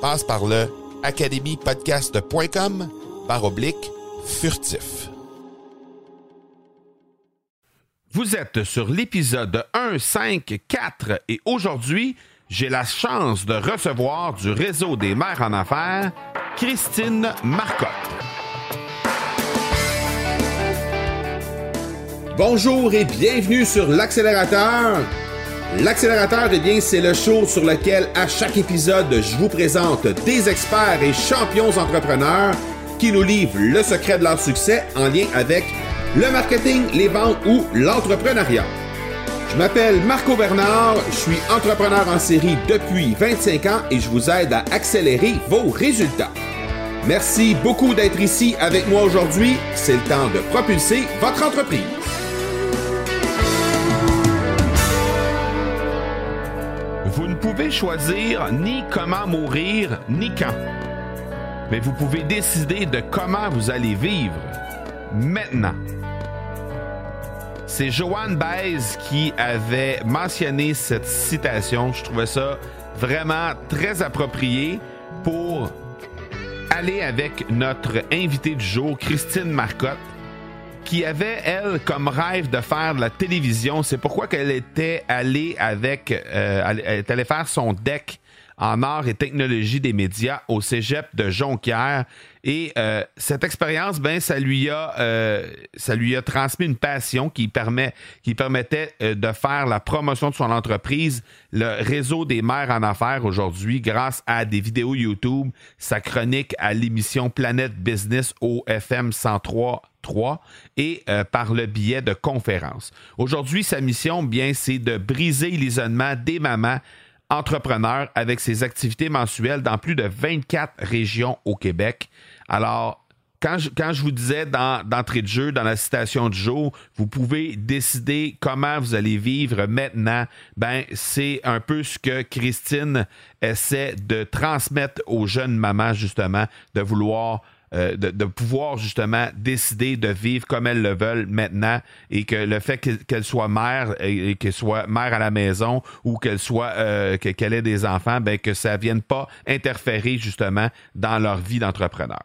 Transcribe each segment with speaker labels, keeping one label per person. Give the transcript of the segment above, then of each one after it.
Speaker 1: Passe par le academypodcast.com par oblique furtif.
Speaker 2: Vous êtes sur l'épisode 1, 5, 4 et aujourd'hui, j'ai la chance de recevoir du réseau des mères en affaires, Christine Marcotte.
Speaker 3: Bonjour et bienvenue sur l'accélérateur. L'accélérateur, eh bien, c'est le show sur lequel à chaque épisode, je vous présente des experts et champions entrepreneurs qui nous livrent le secret de leur succès en lien avec le marketing, les ventes ou l'entrepreneuriat. Je m'appelle Marco Bernard, je suis entrepreneur en série depuis 25 ans et je vous aide à accélérer vos résultats. Merci beaucoup d'être ici avec moi aujourd'hui. C'est le temps de propulser votre entreprise.
Speaker 2: Pouvez choisir ni comment mourir, ni quand. Mais vous pouvez décider de comment vous allez vivre maintenant. C'est Joanne Baez qui avait mentionné cette citation. Je trouvais ça vraiment très approprié pour aller avec notre invitée du jour, Christine Marcotte, qui avait, elle, comme rêve de faire de la télévision. C'est pourquoi qu'elle était allée avec, euh, elle est allée faire son deck en art et technologie des médias au cégep de Jonquière. Et euh, cette expérience, ben, ça lui a, euh, ça lui a transmis une passion qui permet, qui permettait euh, de faire la promotion de son entreprise, le réseau des mères en affaires aujourd'hui, grâce à des vidéos YouTube, sa chronique à l'émission Planète Business au FM 103. 3 et par le biais de conférences. Aujourd'hui, sa mission, bien, c'est de briser l'isolement des mamans entrepreneur avec ses activités mensuelles dans plus de 24 régions au Québec. Alors, quand je, vous disais d'entrée de jeu, dans la citation du jour, vous pouvez décider comment vous allez vivre maintenant. Ben, c'est un peu ce que Christine essaie de transmettre aux jeunes mamans, justement, de vouloir euh, de, pouvoir justement décider de vivre comme elles le veulent maintenant et que le fait qu'elle soit mère et, qu'elle soit mère à la maison ou qu'elle soit euh, qu'elle ait des enfants, ben que ça vienne pas interférer justement dans leur vie d'entrepreneur.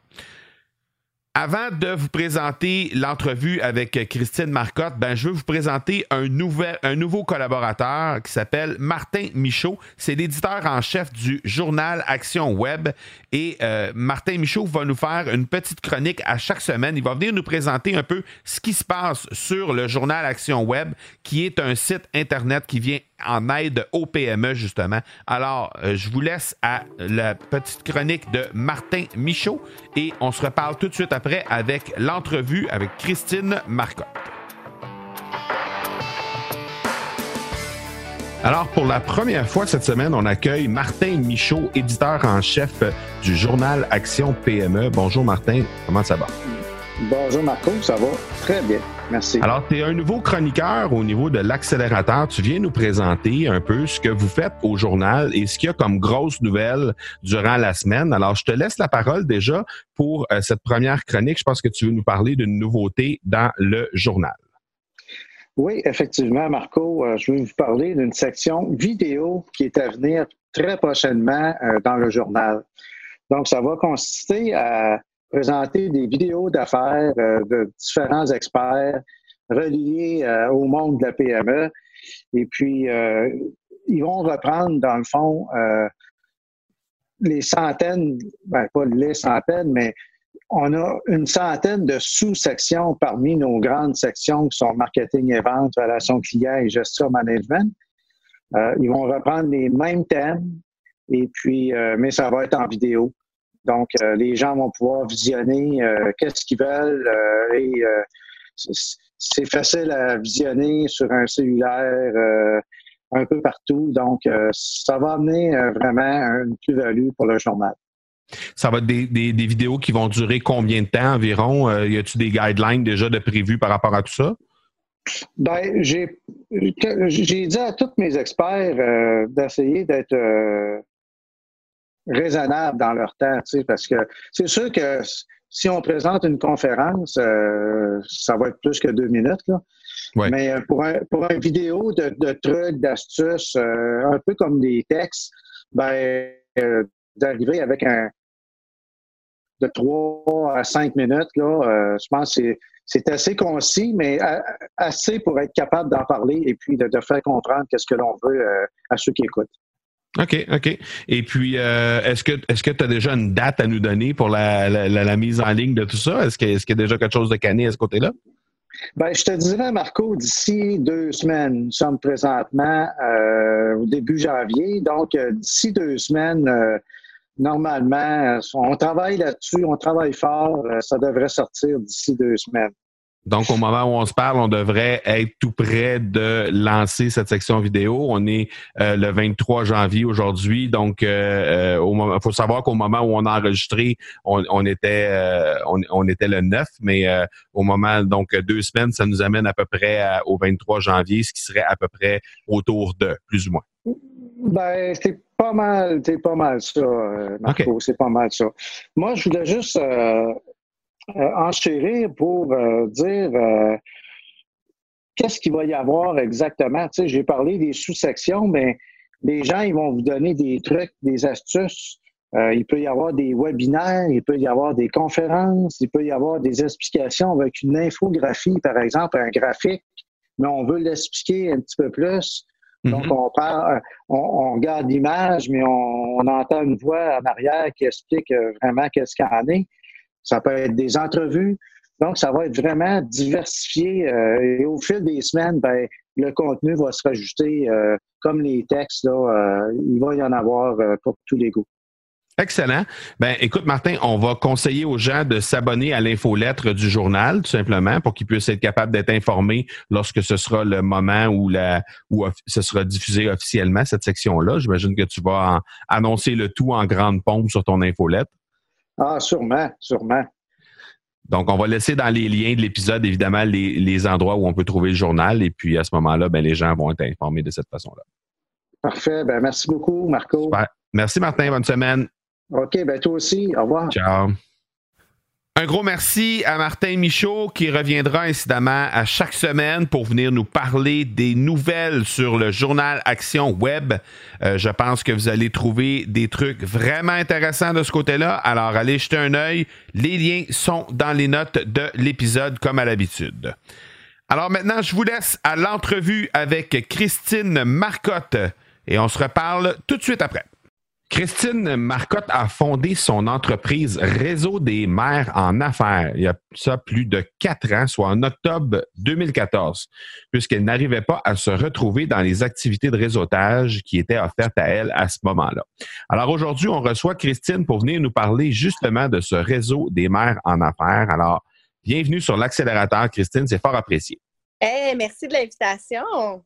Speaker 2: Avant de vous présenter l'entrevue avec Christine Marcotte, ben, je veux vous présenter un, nouvel, un nouveau collaborateur qui s'appelle Martin Michaud. C'est l'éditeur en chef du journal Action Web. Et euh, Martin Michaud va nous faire une petite chronique à chaque semaine. Il va venir nous présenter un peu ce qui se passe sur le journal Action Web, qui est un site Internet qui vient en aide aux PME, justement. Alors, euh, je vous laisse à la petite chronique de Martin Michaud et on se reparle tout de suite après avec l'entrevue avec Christine Marcotte. Alors, pour la première fois cette semaine, on accueille Martin Michaud, éditeur en chef du journal Action PME. Bonjour Martin, comment ça va?
Speaker 4: Bonjour Marco, ça va très bien. Merci.
Speaker 2: Alors, tu es un nouveau chroniqueur au niveau de l'accélérateur. Tu viens nous présenter un peu ce que vous faites au journal et ce qu'il y a comme grosse nouvelle durant la semaine. Alors, je te laisse la parole déjà pour euh, cette première chronique. Je pense que tu veux nous parler d'une nouveauté dans le journal.
Speaker 4: Oui, effectivement, Marco, euh, je vais vous parler d'une section vidéo qui est à venir très prochainement euh, dans le journal. Donc, ça va consister à présenter des vidéos d'affaires euh, de différents experts reliés au monde de la PME. Et puis, ils vont reprendre, dans le fond, les centaines, ben, pas les centaines, mais on a une centaine de sous-sections parmi nos grandes sections qui sont marketing et vente, relations clients et gestion management. Euh, ils vont reprendre les mêmes thèmes, et puis, euh, mais ça va être en vidéo. Donc, euh, les gens vont pouvoir visionner qu'est-ce qu'ils veulent et c'est facile à visionner sur un cellulaire un peu partout. Donc, ça va amener vraiment une plus-value pour le journal.
Speaker 2: Ça va être des, vidéos qui vont durer combien de temps environ? Euh, y a-t-il des guidelines déjà de prévus par rapport à tout ça?
Speaker 4: Ben, j'ai dit à tous mes experts euh, d'essayer d'être euh, raisonnables dans leur temps, parce que c'est sûr que si on présente une conférence, ça va être plus que deux minutes. Mais pour un, pour une vidéo de, de trucs, d'astuces, un peu comme des textes, ben d'arriver avec un de 3 à 5 minutes, là, euh, je pense que c'est assez concis, mais assez pour être capable d'en parler et puis de, faire comprendre qu'est-ce que l'on veut euh, à ceux qui écoutent.
Speaker 2: OK, OK. Et puis, euh, est-ce que est-ce que tu as déjà une date à nous donner pour la, la, mise en ligne de tout ça? Est-ce qu'il est y a déjà quelque chose de cané à ce côté-là?
Speaker 4: Ben, je te dirais, Marco, d'ici deux semaines, nous sommes présentement au début janvier, donc d'ici deux semaines, normalement, on travaille là-dessus, on travaille fort. Euh, ça devrait sortir d'ici deux semaines.
Speaker 2: Donc, au moment où on se parle, on devrait être tout près de lancer cette section vidéo. On est euh, le 23 janvier aujourd'hui. Donc, euh, il faut savoir qu'au moment où on a enregistré, on, était on, était le 9, mais au moment, donc deux semaines, ça nous amène à peu près au 23 janvier, ce qui serait à peu près autour de, plus ou moins.
Speaker 4: Ben, c'est pas mal, c'est pas mal ça, euh, Marco, c'est pas mal ça. Moi, je voulais juste euh, euh, enchérir pour dire qu'est-ce qu'il va y avoir exactement. Tu sais, j'ai parlé des sous-sections, mais les gens, ils vont vous donner des trucs, des astuces. il peut y avoir des webinaires, il peut y avoir des conférences, il peut y avoir des explications avec une infographie, par exemple, un graphique, mais on veut l'expliquer un petit peu plus. Donc, mhm. on, parle, on, regarde l'image, mais on, entend une voix en arrière qui explique euh, vraiment qu'est-ce qu'il y en est. Ça peut être des entrevues. Donc, ça va être vraiment diversifié. Euh, et au fil des semaines, ben, le contenu va se rajouter, euh, comme les textes, là, il va y en avoir pour tous les goûts.
Speaker 2: Excellent. Ben, écoute, Martin, on va conseiller aux gens de s'abonner à l'infolettre du journal, tout simplement, pour qu'ils puissent être capables d'être informés lorsque ce sera le moment où la, où ce sera diffusé officiellement, cette section-là. J'imagine que tu vas annoncer le tout en grande pompe sur ton infolettre.
Speaker 4: Ah, sûrement, sûrement.
Speaker 2: Donc, on va laisser dans les liens de l'épisode, évidemment, les, endroits où on peut trouver le journal. Et puis, à ce moment-là, ben, les gens vont être informés de cette façon-là.
Speaker 4: Parfait. Ben, merci beaucoup, Marco.
Speaker 2: Merci, Martin. Bonne semaine.
Speaker 4: OK, ben toi aussi. Au revoir.
Speaker 2: Ciao. Un gros merci à Martin Michaud qui reviendra incidemment à chaque semaine pour venir nous parler des nouvelles sur le journal Action Web. Euh, je pense que vous allez trouver des trucs vraiment intéressants de ce côté-là. Alors allez jeter un œil. Les liens sont dans les notes de l'épisode comme à l'habitude. Alors maintenant, je vous laisse à l'entrevue avec Christine Marcotte et on se reparle tout de suite après. Christine Marcotte a fondé son entreprise Réseau des maires en affaires il y a ça plus de quatre ans, soit en octobre 2014, puisqu'elle n'arrivait pas à se retrouver dans les activités de réseautage qui étaient offertes à elle à ce moment-là. Alors aujourd'hui, on reçoit Christine pour venir nous parler justement de ce réseau des maires en affaires. Alors, bienvenue sur l'accélérateur, Christine, c'est fort apprécié.
Speaker 5: Hey, merci de l'invitation.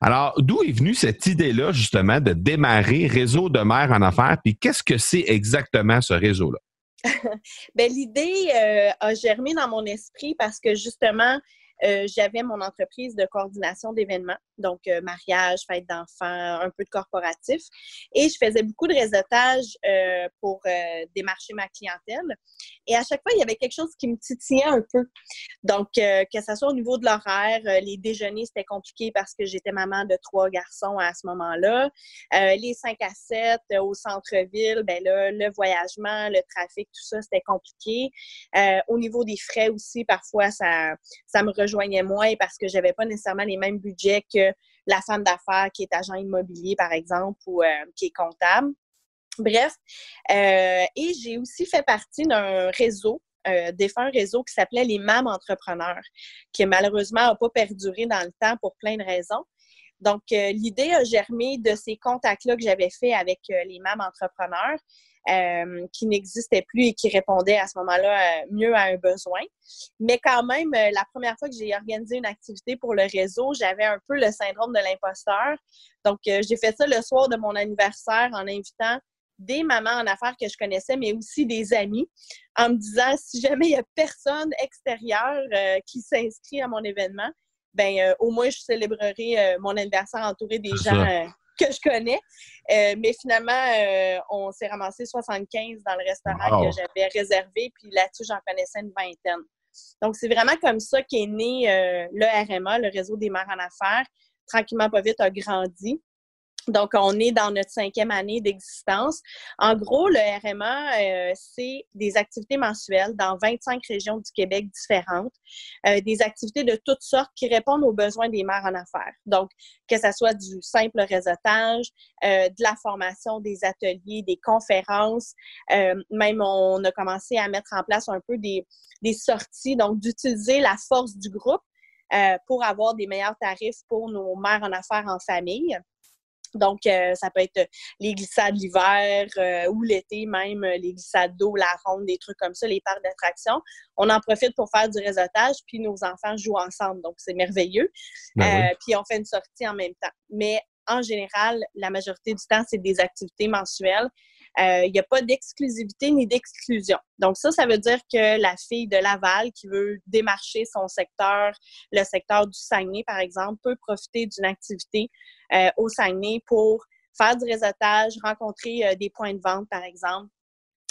Speaker 2: Alors, d'où est venue cette idée-là, justement, de démarrer Réseau de maires en affaires? Puis qu'est-ce que c'est exactement ce réseau-là?
Speaker 5: ben, l'idée euh, a germé dans mon esprit parce que justement, euh, j'avais mon entreprise de coordination d'événements. Donc euh, mariage, fête d'enfants, un peu de corporatif. Et je faisais beaucoup de réseautage euh, pour euh, démarcher ma clientèle. Et à chaque fois, il y avait quelque chose qui me titillait un peu. Donc, que ce soit au niveau de l'horaire, les déjeuners, c'était compliqué parce que j'étais maman de trois garçons à ce moment-là. les 5 à 7 au centre-ville, ben là, le voyagement, le trafic, tout ça, c'était compliqué. au niveau des frais aussi, parfois, ça, ça me rejoignait moins parce que j'avais pas nécessairement les mêmes budgets que la femme d'affaires qui est agent immobilier, par exemple, ou euh, qui est comptable. Bref, euh, et j'ai aussi fait partie d'un réseau, euh, défunt réseau qui s'appelait les MAM Entrepreneurs, qui malheureusement n'a pas perduré dans le temps pour plein de raisons. Donc, l'idée a germé de ces contacts-là que j'avais fait avec les MAM Entrepreneurs. Euh, qui n'existait plus et qui répondait à ce moment-là euh, mieux à un besoin. Mais quand même, euh, la première fois que j'ai organisé une activité pour le réseau, j'avais un peu le syndrome de l'imposteur. Donc, j'ai fait ça le soir de mon anniversaire en invitant des mamans en affaires que je connaissais, mais aussi des amis, en me disant si jamais il n'y a personne extérieur qui s'inscrit à mon événement, ben au moins je célébrerai mon anniversaire entouré des gens que je connais. Euh, mais finalement, euh, on s'est ramassé 75 dans le restaurant que j'avais réservé, puis là-dessus, j'en connaissais une vingtaine. Donc, c'est vraiment comme ça qu'est né euh, le RMA, le réseau des mères en affaires. Tranquillement, pas vite, a grandi. Donc, on est dans notre cinquième année d'existence. En gros, le RMA, euh, c'est des activités mensuelles dans 25 régions du Québec différentes, euh, des activités de toutes sortes qui répondent aux besoins des mères en affaires. Donc, que ce soit du simple réseautage, euh, de la formation, des ateliers, des conférences, même on a commencé à mettre en place un peu des, des sorties, donc d'utiliser la force du groupe pour avoir des meilleurs tarifs pour nos mères en affaires en famille. Donc, euh, ça peut être les glissades l'hiver euh, ou l'été, même euh, les glissades d'eau, la ronde, des trucs comme ça, les parcs d'attractions. On en profite pour faire du réseautage, puis nos enfants jouent ensemble. Donc, c'est merveilleux. Ben puis, on fait une sortie en même temps. Mais en général, la majorité du temps, c'est des activités mensuelles. Il n'y a pas d'exclusivité ni d'exclusion. Donc ça, ça veut dire que la fille de Laval qui veut démarcher son secteur, le secteur du Saguenay, par exemple, peut profiter d'une activité euh, au Saguenay pour faire du réseautage, rencontrer euh, des points de vente, par exemple.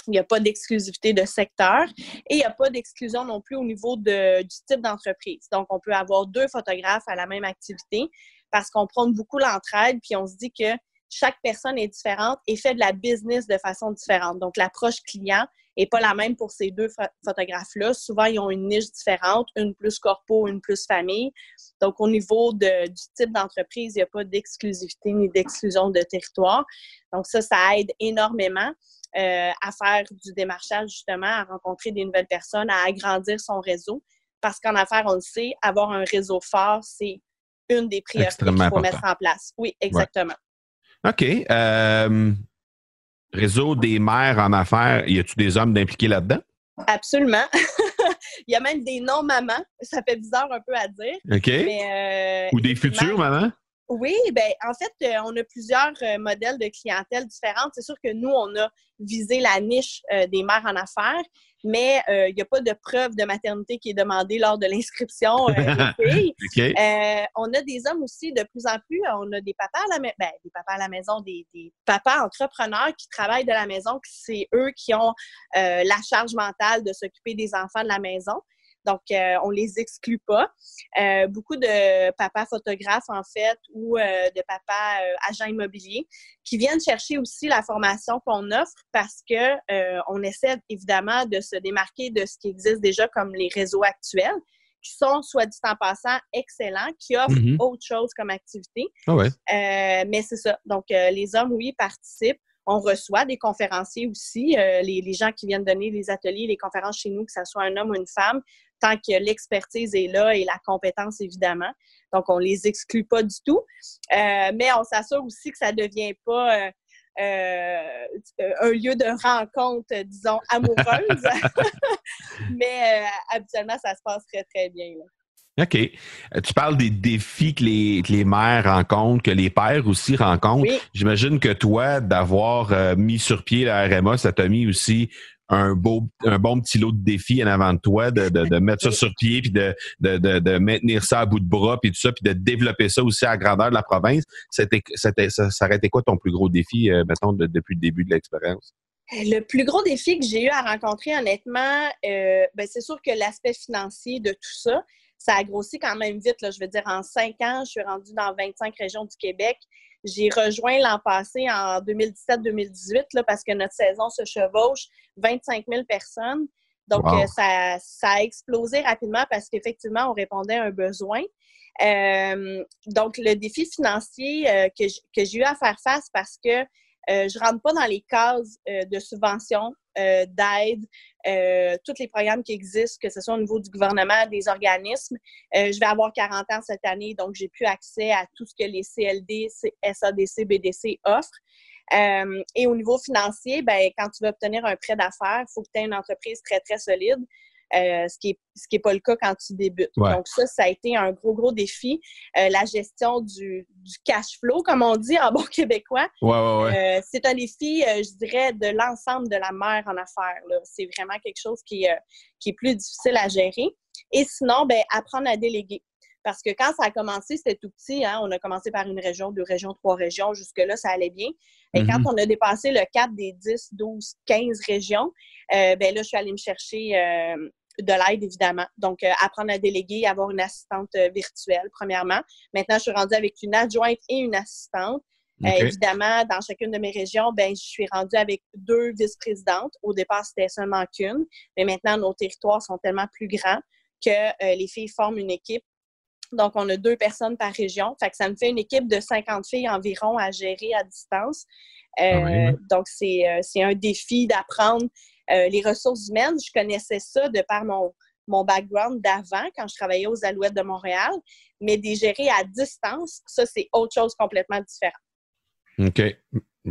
Speaker 5: Il n'y a pas d'exclusivité de secteur et il n'y a pas d'exclusion non plus au niveau du type d'entreprise. Donc, on peut avoir deux photographes à la même activité parce qu'on prend beaucoup l'entraide, puis on se dit que chaque personne est différente et fait de la business de façon différente. Donc, l'approche client n'est pas la même pour ces deux photographes-là. Souvent, ils ont une niche différente, une plus corpo, une plus famille. Donc, au niveau de, du type d'entreprise, il n'y a pas d'exclusivité ni d'exclusion de territoire. Donc, ça, ça aide énormément euh, à faire du démarchage, justement, à rencontrer des nouvelles personnes, à agrandir son réseau. Parce qu'en affaires, on le sait, avoir un réseau fort, c'est une des priorités qu'il faut mettre en place. Oui, exactement.
Speaker 2: OK. Euh, réseau des mères en affaires, y a-tu des hommes d'impliqués là-dedans?
Speaker 5: Absolument. Il y a même des non-mamans. Ça fait bizarre un peu à dire.
Speaker 2: OK. Euh, Ou des futures mamans?
Speaker 5: Oui, ben en fait, euh, on a plusieurs modèles de clientèle différentes. C'est sûr que nous, on a visé la niche des mères en affaires, mais il n'y a pas de preuve de maternité qui est demandée lors de l'inscription des filles. on a des hommes aussi de plus en plus. On a des papas à la, ben, des papas à la maison, des, papas entrepreneurs qui travaillent de la maison, c'est eux qui ont la charge mentale de s'occuper des enfants de la maison. Donc, euh, on les exclut pas. Euh, beaucoup de papas photographes, en fait, ou euh, de papas agents immobiliers qui viennent chercher aussi la formation qu'on offre parce que on essaie évidemment de se démarquer de ce qui existe déjà comme les réseaux actuels qui sont, soit dit en passant, excellents, qui offrent mm-hmm. autre chose comme activité.
Speaker 2: Ah
Speaker 5: mais c'est ça. Donc, les hommes, oui, participent. On reçoit des conférenciers aussi, les, les, gens qui viennent donner les ateliers, les conférences chez nous, que ce soit un homme ou une femme, tant que l'expertise est là et la compétence, évidemment. Donc, on les exclut pas du tout. Euh, mais on s'assure aussi que ça ne devient pas euh, euh, un lieu de rencontre, disons, amoureuse. mais habituellement, ça se passe très, très bien.
Speaker 2: OK. Tu parles des défis que les, que les mères rencontrent, que les pères aussi rencontrent. J'imagine que toi, d'avoir mis sur pied la RMA, ça t'a mis aussi un beau, un bon petit lot de défis en avant de toi, de, de, mettre ça sur pied, puis de, de, de, maintenir ça à bout de bras, puis tout ça, puis de développer ça aussi à grandeur de la province. C'était, c'était, ça, ça aurait été quoi ton plus gros défi, euh, mettons, depuis le début de l'expérience?
Speaker 5: Le plus gros défi que j'ai eu à rencontrer, honnêtement, euh, ben, c'est sûr que l'aspect financier de tout ça, ça a grossi quand même vite. Là. Je veux dire, en cinq ans, je suis rendue dans 25 régions du Québec. J'ai rejoint l'an passé en 2017-2018 parce que notre saison se chevauche 25 000 personnes. Donc, euh, ça, ça, a explosé rapidement parce qu'effectivement, on répondait à un besoin. Euh, donc, le défi financier euh, que j'ai eu à faire face parce que je ne rentre pas dans les cases de subvention, d'aide, tous les programmes qui existent, que ce soit au niveau du gouvernement, des organismes. je vais avoir 40 ans cette année, donc j'ai plus accès à tout ce que les CLD, SADC, BDC offrent. Euh, et au niveau financier, ben, quand tu veux obtenir un prêt d'affaires, il faut que tu aies une entreprise très, très solide. Euh, ce qui n'est ce qui est pas le cas quand tu débutes. Donc ça, ça a été un gros, gros défi. Euh, la gestion du, du, cash flow, comme on dit en bon québécois.
Speaker 2: Ouais,
Speaker 5: c'est un défi, je dirais, de l'ensemble de la mer en affaires. C'est vraiment quelque chose qui, qui est plus difficile à gérer. Et sinon, ben, apprendre à déléguer. Parce que quand ça a commencé, c'était tout petit. Hein? On a commencé par une région, deux régions, trois régions. Jusque-là, ça allait bien. Et quand mhm. on a dépassé le 4 des 10, 12, 15 régions, euh, ben là, je suis allée me chercher euh, de l'aide, évidemment. Donc, euh, apprendre à déléguer, avoir une assistante virtuelle, premièrement. Maintenant, je suis rendue avec une adjointe et une assistante. évidemment, dans chacune de mes régions, ben, je suis rendue avec deux vice-présidentes. Au départ, c'était seulement qu'une, mais maintenant, nos territoires sont tellement plus grands que les filles forment une équipe donc, on a deux personnes par région. Fait que ça me fait une équipe de 50 filles environ à gérer à distance. Euh, donc, euh, c'est un défi d'apprendre euh, les ressources humaines. Je connaissais ça de par mon, mon background d'avant, quand je travaillais aux Alouettes de Montréal. Mais des gérer à distance, ça, c'est autre chose complètement différent.
Speaker 2: OK.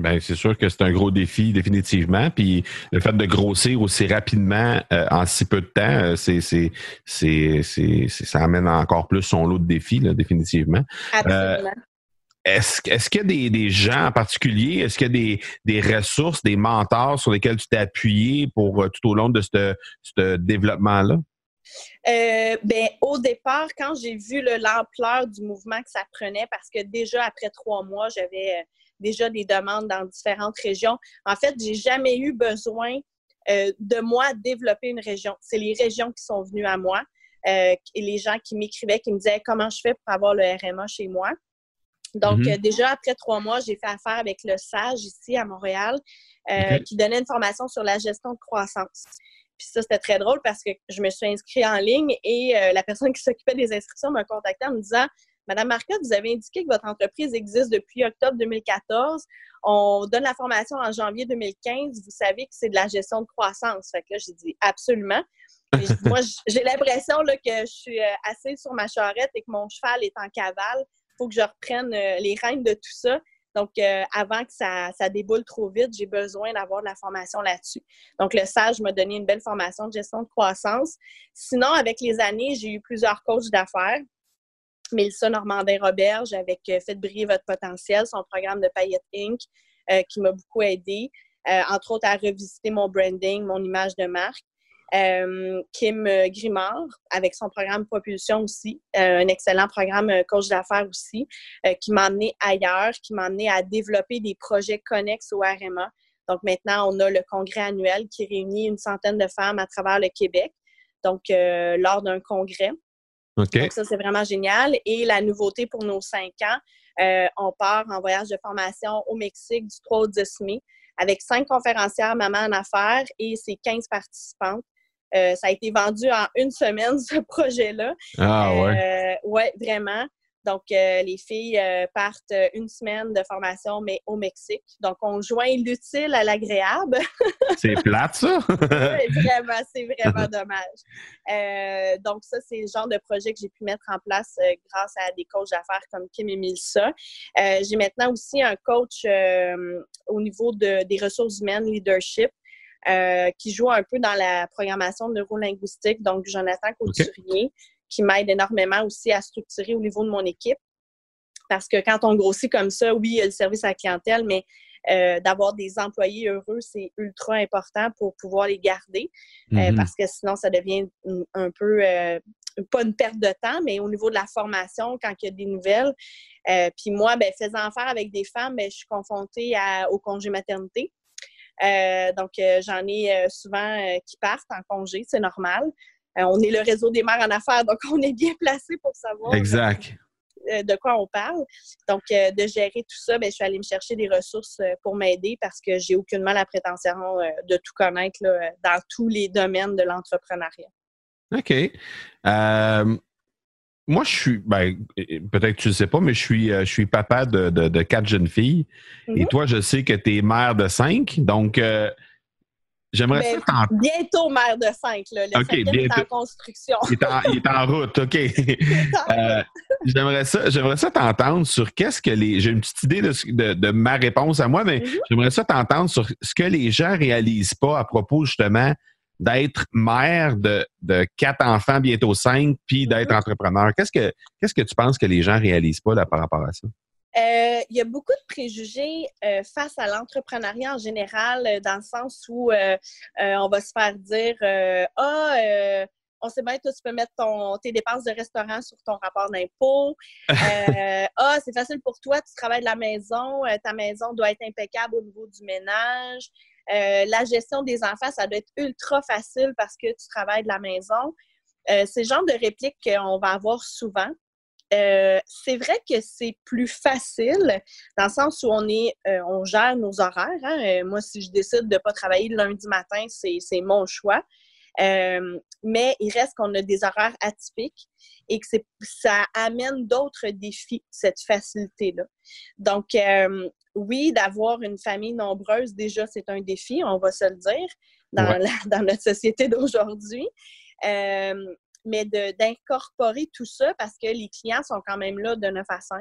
Speaker 2: Ben, c'est sûr que c'est un gros défi, définitivement. Puis le fait de grossir aussi rapidement euh, en si peu de temps, euh, c'est, c'est, c'est, c'est, ça amène encore plus son lot de défis, là, définitivement.
Speaker 5: Absolument. Euh,
Speaker 2: est-ce, est-ce qu'il y a des, des, gens en particulier, est-ce qu'il y a des, des ressources, des mentors sur lesquels tu t'es appuyé pour tout au long de ce, développement-là?
Speaker 5: ben, au départ, quand j'ai vu l'ampleur du mouvement que ça prenait, parce que déjà après trois mois, j'avais déjà des demandes dans différentes régions. En fait, j'ai jamais eu besoin euh, de moi développer une région. C'est les régions qui sont venues à moi euh, et les gens qui m'écrivaient, qui me disaient comment je fais pour avoir le RMA chez moi. Donc, mhm. euh, déjà après trois mois, j'ai fait affaire avec le SAGE ici à Montréal, qui donnait une formation sur la gestion de croissance. Puis ça, c'était très drôle parce que je me suis inscrite en ligne et la personne qui s'occupait des inscriptions m'a contacté en me disant Madame Marcotte, vous avez indiqué que votre entreprise existe depuis octobre 2014. On donne la formation en janvier 2015. Vous savez que c'est de la gestion de croissance. Fait que là, j'ai dit absolument. moi, j'ai l'impression que je suis euh, assise sur ma charrette et que mon cheval est en cavale. Il faut que je reprenne euh, les rênes de tout ça. Donc, euh, avant que ça, ça, déboule trop vite, j'ai besoin d'avoir de la formation là-dessus. Donc, le SAGE m'a donné une belle formation de gestion de croissance. Sinon, avec les années, j'ai eu plusieurs coachs d'affaires. Mélissa Normandin-Roberge avec euh, Faites briller votre potentiel, son programme de Paillette Inc., euh, qui m'a beaucoup aidé, euh, entre autres à revisiter mon branding, mon image de marque. Kim Grimard, avec son programme Propulsion aussi, un excellent programme coach d'affaires aussi, qui m'a amené ailleurs, qui m'a amené à développer des projets connexes au RMA. Donc maintenant, on a le congrès annuel qui réunit une centaine de femmes à travers le Québec. Donc, lors d'un congrès, donc, ça, c'est vraiment génial. Et la nouveauté pour nos cinq ans, euh, on part en voyage de formation au Mexique du 3 au 10 mai avec cinq conférencières Maman en affaires et ses 15 participantes. Euh, ça a été vendu en une semaine, ce projet-là.
Speaker 2: Ah ouais.
Speaker 5: Euh, ouais, vraiment. Donc, euh, les filles euh, partent euh, une semaine de formation, mais au Mexique. Donc, on joint l'utile à l'agréable.
Speaker 2: c'est plate, ça?
Speaker 5: vraiment, c'est vraiment dommage. donc, ça, c'est le genre de projet que j'ai pu mettre en place grâce à des coachs d'affaires comme Kim et Milsa. j'ai maintenant aussi un coach au niveau de, des ressources humaines, leadership. qui joue un peu dans la programmation neurolinguistique, donc Jonathan Couturier qui m'aide énormément aussi à structurer au niveau de mon équipe. Parce que quand on grossit comme ça, oui, il y a le service à la clientèle, mais d'avoir des employés heureux, c'est ultra important pour pouvoir les garder,
Speaker 2: Mhm.
Speaker 5: parce que sinon, ça devient un, un peu, euh, pas une perte de temps, mais au niveau de la formation, quand il y a des nouvelles. euh, Puis moi, ben, faisant affaire avec des femmes, ben, je suis confrontée à- au congé maternité. Euh, donc, euh, j'en ai euh, souvent euh, qui partent en congé, c'est normal. Euh, on est le réseau des mères en affaires, donc on est bien placé pour savoir
Speaker 2: Exact.
Speaker 5: euh, de quoi on parle. Donc, euh, de gérer tout ça, ben, je suis allée me chercher des ressources euh, pour m'aider parce que j'ai aucunement la prétention euh, de tout connaître là, euh, dans tous les domaines de l'entrepreneuriat.
Speaker 2: OK. Euh, moi, je suis, ben, peut-être que tu ne sais pas, mais je suis, euh, je suis papa de, de- de quatre jeunes filles. Et
Speaker 5: Mhm.
Speaker 2: toi, je sais que tu es mère de cinq. Donc, euh, j'aimerais
Speaker 5: Ben,
Speaker 2: ça t'entendre.
Speaker 5: Bientôt mère de cinq. Là. Le
Speaker 2: OK,
Speaker 5: cinquième est en
Speaker 2: bientôt.
Speaker 5: construction.
Speaker 2: Il est en, il est en route, OK. Euh, j'aimerais ça, j'aimerais ça t'entendre sur qu'est-ce que les. J'ai une petite idée de, de- de ma réponse à moi, mais
Speaker 5: Mhm.
Speaker 2: j'aimerais ça t'entendre sur ce que les gens réalisent pas à propos justement d'être mère de, de quatre enfants, bientôt cinq, puis d'être
Speaker 5: Mhm.
Speaker 2: entrepreneur. Qu'est-ce que qu'est-ce que tu penses que les gens réalisent pas là, par rapport à ça?
Speaker 5: Euh, il y a beaucoup de préjugés euh, face à l'entrepreneuriat en général, euh, dans le sens où on va se faire dire Ah, on sait bien, toi, tu peux mettre ton, tes dépenses de restaurant sur ton rapport d'impôt. Euh, ah, c'est facile pour toi, tu travailles de la maison, euh, ta maison doit être impeccable au niveau du ménage. Euh, la gestion des enfants, ça doit être ultra facile parce que tu travailles de la maison. C'est le genre de répliques qu'on va avoir souvent. Euh, c'est vrai que c'est plus facile dans le sens où on est, euh, on gère nos horaires. hein. Euh, moi, si je décide de ne pas travailler le lundi matin, c'est mon choix. Mais il reste qu'on a des horaires atypiques et que ça amène d'autres défis, cette facilité-là. Donc, oui, d'avoir une famille nombreuse, déjà, c'est un défi, on va se le dire, dans,
Speaker 2: Ouais.
Speaker 5: la- dans notre société d'aujourd'hui. Euh, mais d'incorporer tout ça parce que les clients sont quand même là de 9 à 5.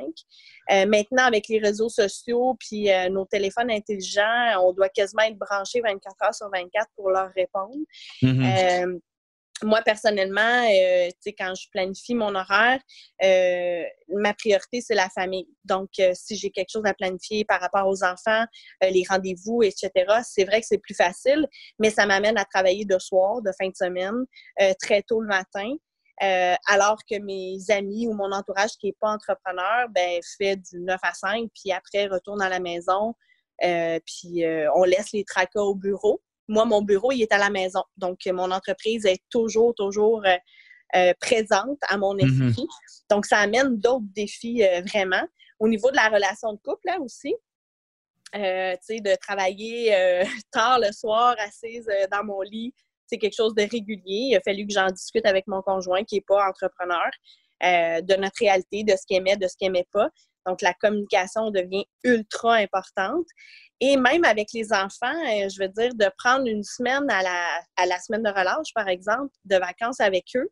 Speaker 5: Euh, maintenant, avec les réseaux sociaux puis euh, nos téléphones intelligents, on doit quasiment être branché 24 heures sur 24 pour leur répondre. Euh, moi, personnellement, euh, quand je planifie mon horaire, euh, ma priorité, c'est la famille. Donc, euh, si j'ai quelque chose à planifier par rapport aux enfants, euh, les rendez-vous, etc., c'est vrai que c'est plus facile, mais ça m'amène à travailler de soir, de fin de semaine, très tôt le matin. Alors que mes amis ou mon entourage qui n'est pas entrepreneur, ben, fait du 9 à 5, puis après retourne à la maison, puis on laisse les tracas au bureau moi, mon bureau, il est à la maison. Donc, mon entreprise est toujours, toujours euh, euh, présente à mon
Speaker 2: Mhm.
Speaker 5: esprit. Donc, ça amène d'autres défis euh, vraiment. Au niveau de la relation de couple, là aussi, euh, tu sais, de travailler euh, tard le soir, assise euh, dans mon lit, c'est quelque chose de régulier. Il a fallu que j'en discute avec mon conjoint qui n'est pas entrepreneur euh, de notre réalité, de ce qu'il aimait, de ce qu'il n'aimait pas. Donc, la communication devient ultra importante. Et même avec les enfants, euh, je veux dire, de prendre une semaine à la, à la semaine de relâche, par exemple, de vacances avec eux,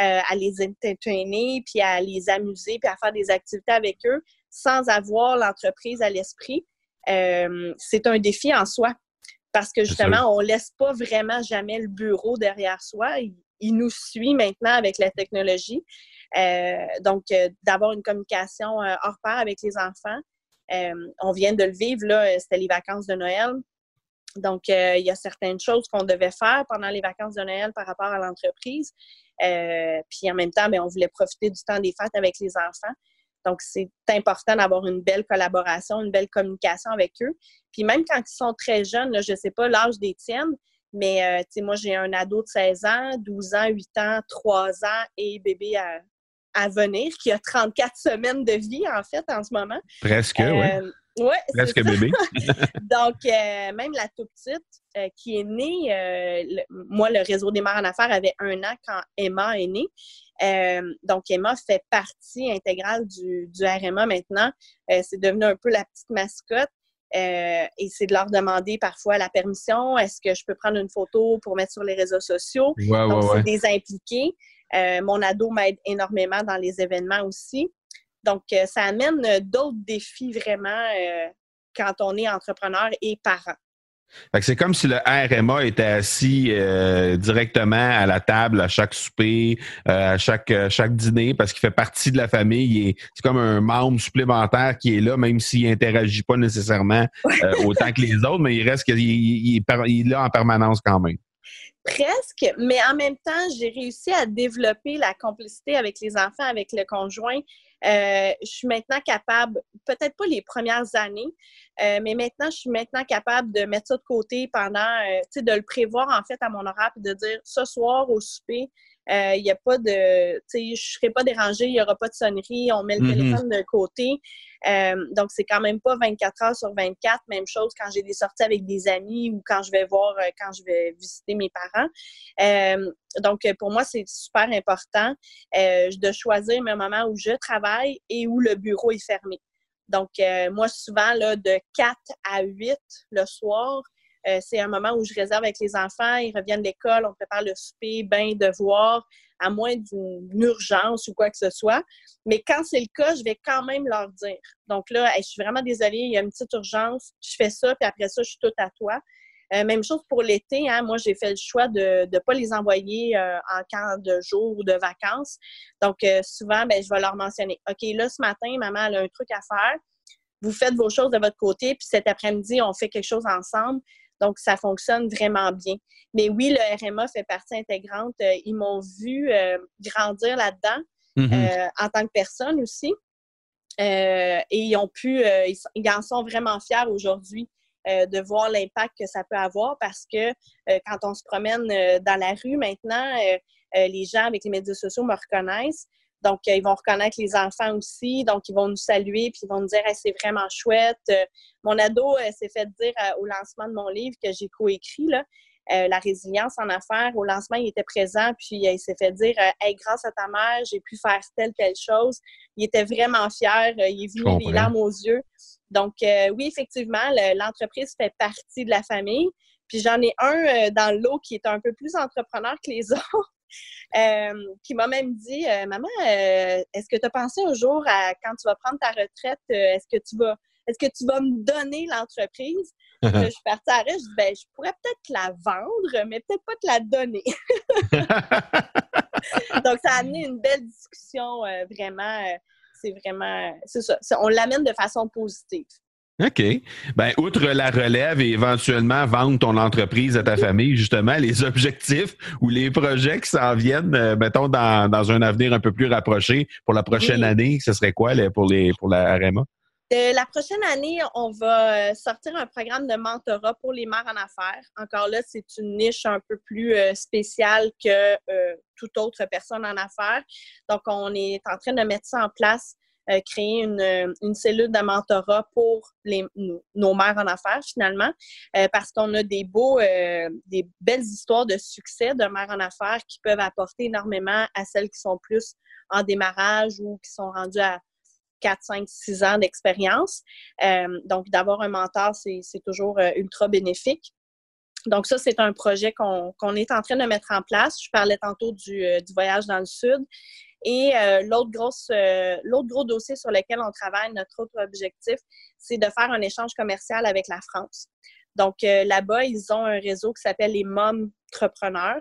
Speaker 5: euh, à les entertainer, puis à les amuser, puis à faire des activités avec eux, sans avoir l'entreprise à l'esprit, euh, c'est un défi en soi. Parce que justement, on ne laisse pas vraiment jamais le bureau derrière soi. Il, il nous suit maintenant avec la technologie. Euh, donc, euh, d'avoir une communication euh, hors pair avec les enfants. On vient de le vivre, là, c'était les vacances de Noël. Donc, il y a certaines choses qu'on devait faire pendant les vacances de Noël par rapport à l'entreprise. Puis en même temps, bien, on voulait profiter du temps des fêtes avec les enfants. Donc, c'est important d'avoir une belle collaboration, une belle communication avec eux. Puis même quand ils sont très jeunes, je ne sais pas l'âge des tiennes, mais euh, tu sais, moi, j'ai un ado de 16 ans, 12 ans, 8 ans, 3 ans et bébé à, à venir qui a 34 semaines de vie, en fait, en ce moment.
Speaker 2: Presque, oui.
Speaker 5: Euh, ouais, c'est
Speaker 2: Presque bébé.
Speaker 5: Donc, euh, même la toute petite euh, qui est née, euh, le- moi, le réseau des mères en affaires avait un an quand Emma est née. Euh, donc, Emma fait partie intégrale du, du RMA maintenant. Euh, c'est devenu un peu la petite mascotte. Euh, et c'est de leur demander parfois la permission. Est-ce que je peux prendre une photo pour mettre sur les réseaux sociaux?
Speaker 2: Ouais,
Speaker 5: Donc,
Speaker 2: ouais.
Speaker 5: c'est des impliqués. Euh, mon ado m'aide énormément dans les événements aussi. Donc, euh, ça amène euh, d'autres défis vraiment euh, quand on est entrepreneur et parent.
Speaker 2: C'est comme si le RMA était assis euh, directement à la table à chaque souper, euh, à chaque chaque dîner, parce qu'il fait partie de la famille. C'est comme un membre supplémentaire qui est là, même s'il interagit pas nécessairement euh, autant que les autres, mais il reste qu'il il, est là en permanence quand même.
Speaker 5: Presque, mais en même temps, j'ai réussi à développer la complicité avec les enfants, avec le conjoint. Euh, je suis maintenant capable, peut-être pas les premières années, euh, mais maintenant, je suis maintenant capable de mettre ça de côté pendant, euh, tu sais, de le prévoir en fait à mon horaire et de dire ce soir au souper, il n'y a pas de, tu sais, je ne serai pas dérangée, il n'y aura pas de sonnerie, on met le mm-hmm. téléphone de côté. Euh, donc, c'est quand même pas 24 heures sur 24. Même chose quand j'ai des sorties avec des amis ou quand je vais voir, euh, quand je vais visiter mes parents. Euh, donc, pour moi, c'est super important de choisir un moment où je travaille et où le bureau est fermé. Donc, moi, souvent, là, de 4 à 8 le soir, c'est un moment où je réserve avec les enfants. Ils reviennent de l'école, on prépare le souper, bain, devoir à moins d'une urgence ou quoi que ce soit. Mais quand c'est le cas, je vais quand même leur dire. Donc là, je suis vraiment désolée, il y a une petite urgence, je fais ça, puis après ça, je suis toute à toi. Euh, même chose pour l'été. Hein. Moi, j'ai fait le choix de ne pas les envoyer euh, en camp de jour ou de vacances. Donc, euh, souvent, ben, je vais leur mentionner OK, là, ce matin, maman, elle a un truc à faire. Vous faites vos choses de votre côté, puis cet après-midi, on fait quelque chose ensemble. Donc, ça fonctionne vraiment bien. Mais oui, le RMA fait partie intégrante. Euh, ils m'ont vu euh, grandir là-dedans mm-hmm. euh, en tant que personne aussi. et ils ont pu, ils, en sont vraiment fiers aujourd'hui de voir l'impact que ça peut avoir parce que quand on se promène dans la rue maintenant, les gens avec les médias sociaux me reconnaissent. Donc, ils vont reconnaître les enfants aussi. Donc, ils vont nous saluer puis ils vont nous dire c'est vraiment chouette. Euh, mon ado euh, s'est fait dire euh, au lancement de mon livre que j'ai coécrit, là, La résilience en affaires. Au lancement, il était présent puis il s'est fait dire grâce à ta mère, j'ai pu faire telle, telle chose. Il était vraiment fier. il est venu les larmes aux yeux. Donc, oui, effectivement, l'entreprise fait partie de la famille. Puis j'en ai un dans l'eau qui est un peu plus entrepreneur que les autres. Euh, qui m'a même dit euh, Maman, euh, est-ce que tu as pensé un jour à quand tu vas prendre ta retraite, est-ce que tu vas est-ce que tu vas me donner l'entreprise? je suis partie à je dis, ben, je pourrais peut-être la vendre, mais peut-être pas te la donner. Donc, ça a amené une belle discussion, vraiment. c'est vraiment, c'est ça. On l'amène de façon positive.
Speaker 2: OK. Ben, outre la relève et éventuellement vendre ton entreprise à ta famille, justement, les objectifs ou les projets qui s'en viennent, euh, mettons, dans, dans, un avenir un peu plus rapproché pour la prochaine année, ce serait quoi pour, les, pour la RMA?
Speaker 5: Euh, la prochaine année, on va euh, sortir un programme de mentorat pour les mères en affaires. Encore là, c'est une niche un peu plus spéciale que toute autre personne en affaires. Donc, on est en train de mettre ça en place euh, créer une, une, cellule de mentorat pour nos mères en affaires, finalement, euh, parce qu'on a des beaux, euh, des belles histoires de succès de mères en affaires qui peuvent apporter énormément à celles qui sont plus en démarrage ou qui sont rendues à 4, 5, 6 ans d'expérience. donc, d'avoir un mentor, c'est toujours ultra bénéfique. Donc, ça, c'est un projet qu'on est en train de mettre en place. Je parlais tantôt du, du voyage dans le Sud. Et euh, euh, l'autre gros dossier sur lequel on travaille, notre autre objectif, c'est de faire un échange commercial avec la France. Donc euh, là-bas, ils ont un réseau qui s'appelle les Mom Entrepreneurs,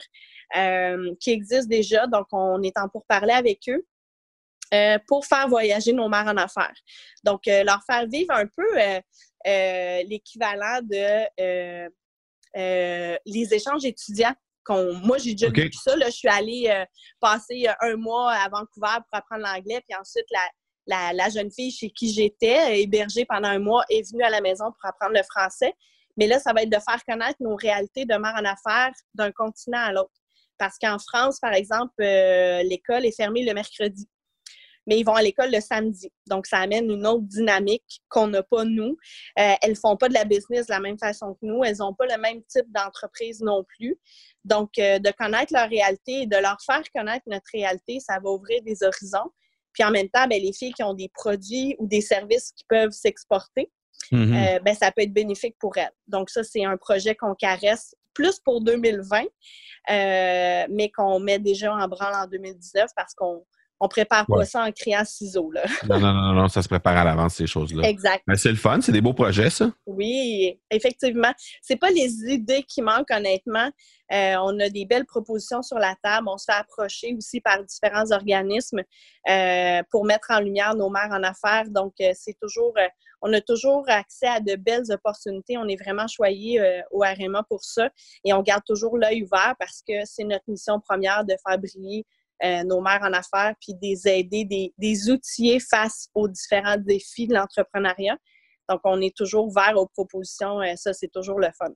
Speaker 5: qui existe déjà. Donc on est en pourparler avec eux. pour faire voyager nos mères en affaires. Donc, leur faire vivre un peu l'équivalent de les échanges étudiants moi, j'ai déjà vu ça. je suis allée euh, passer euh, un mois à Vancouver pour apprendre l'anglais, puis ensuite, la, jeune fille chez qui j'étais, euh, hébergée pendant un mois, est venue à la maison pour apprendre le français. Mais là, ça va être de faire connaître nos réalités de mère en affaires d'un continent à l'autre. Parce qu'en France, par exemple, l'école est fermée le mercredi mais ils vont à l'école le samedi. Donc, ça amène une autre dynamique qu'on n'a pas nous. Euh, elles font pas de la business de la même façon que nous. Elles n'ont pas le même type d'entreprise non plus. Donc, euh, de connaître leur réalité et de leur faire connaître notre réalité, ça va ouvrir des horizons. Puis en même temps, ben, les filles qui ont des produits ou des services qui peuvent s'exporter, euh, ben, ça peut être bénéfique pour elles. Donc, ça, c'est un projet qu'on caresse plus pour 2020, mais qu'on met déjà en branle en 2019 parce qu'on on prépare pas ça en criant ciseaux. Là.
Speaker 2: non, non, non, non, ça se prépare à l'avance, ces choses-là.
Speaker 5: Exact.
Speaker 2: Mais c'est le fun, c'est des beaux projets, ça.
Speaker 5: Oui, effectivement. C'est pas les idées qui manquent, honnêtement. Euh, on a des belles propositions sur la table. On se fait approcher aussi par différents organismes euh, pour mettre en lumière nos mères en affaires. Donc, euh, c'est toujours, on a toujours accès à de belles opportunités. On est vraiment choyé au RMA pour ça et on garde toujours l'œil ouvert parce que c'est notre mission première de faire briller nos mères en affaires puis des aider, des, des outiller face aux différents défis de l'entrepreneuriat. Donc, on est toujours ouvert aux propositions. ça, c'est toujours le fun.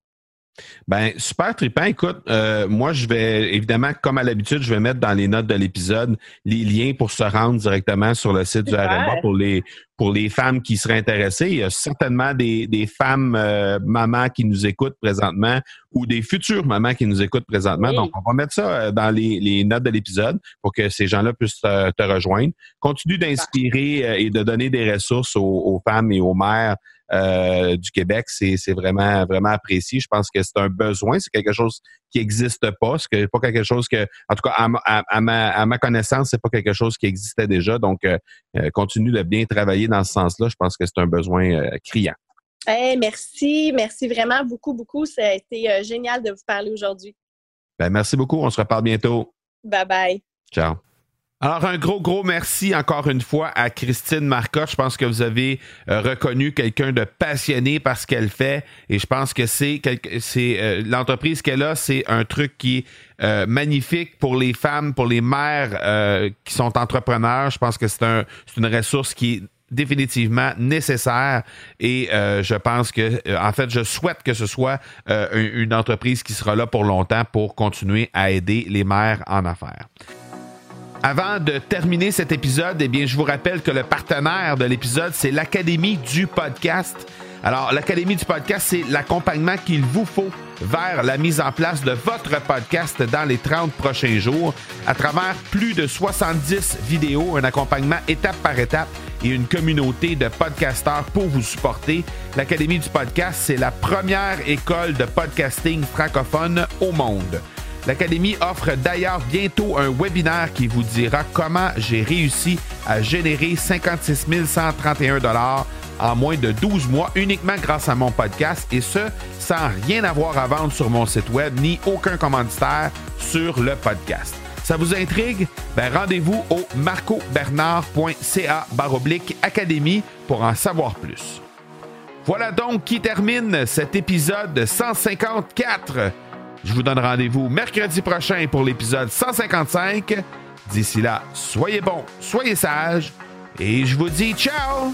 Speaker 2: Ben, super trippant. Écoute, euh, moi, je vais, évidemment, comme à l'habitude, je vais mettre dans les notes de l'épisode les liens pour se rendre directement sur le site du RMA pour les, pour les femmes qui seraient intéressées. Il y a certainement des, des femmes euh, mamans qui nous écoutent présentement ou des futures mamans qui nous écoutent présentement. Donc, on va mettre ça euh, dans les, les notes de l'épisode pour que ces gens-là puissent te, rejoindre. Continue d'inspirer et de donner des ressources aux, aux femmes et aux mères euh, du Québec, c'est vraiment, vraiment apprécié. Je pense que c'est un besoin, c'est quelque chose qui n'existe pas. C'est pas quelque chose que, en tout cas, à, ma, à ma, connaissance, c'est pas quelque chose qui existait déjà. Donc, euh, euh, continue de bien travailler dans ce sens-là. Je pense que c'est un besoin criant.
Speaker 5: merci, merci vraiment beaucoup, beaucoup. Ça a été génial de vous parler aujourd'hui.
Speaker 2: Ben, merci beaucoup. On se reparle bientôt.
Speaker 5: Bye bye.
Speaker 2: Ciao. Alors, un gros, gros merci encore une fois à Christine Marcotte. Je pense que vous avez euh, reconnu quelqu'un de passionné par ce qu'elle fait et je pense que c'est euh, l'entreprise qu'elle a, c'est un truc qui est euh, magnifique pour les femmes, pour les mères qui sont entrepreneurs. Je pense que c'est un, une ressource qui est définitivement nécessaire et je pense que, en fait, je souhaite que ce soit une entreprise qui sera là pour longtemps pour continuer à aider les mères en affaires. Avant de terminer cet épisode, eh bien, je vous rappelle que le partenaire de l'épisode, c'est l'Académie du podcast. Alors, l'Académie du podcast, c'est l'accompagnement qu'il vous faut vers la mise en place de votre podcast dans les 30 prochains jours à travers plus de 70 vidéos, un accompagnement étape par étape et une communauté de podcasteurs pour vous supporter. L'Académie du podcast, c'est la première école de podcasting francophone au monde. L'Académie offre d'ailleurs bientôt un webinaire qui vous dira comment j'ai réussi à générer 56 131 en moins de 12 mois uniquement grâce à mon podcast et ce, sans rien avoir à vendre sur mon site web ni aucun commanditaire sur le podcast. Ça vous intrigue? Ben rendez-vous au marcobernard.ca baroblique académie pour en savoir plus. Voilà donc qui termine cet épisode 154 je vous donne rendez-vous mercredi prochain pour l'épisode 155. D'ici là, soyez bons, soyez sages et je vous dis ciao!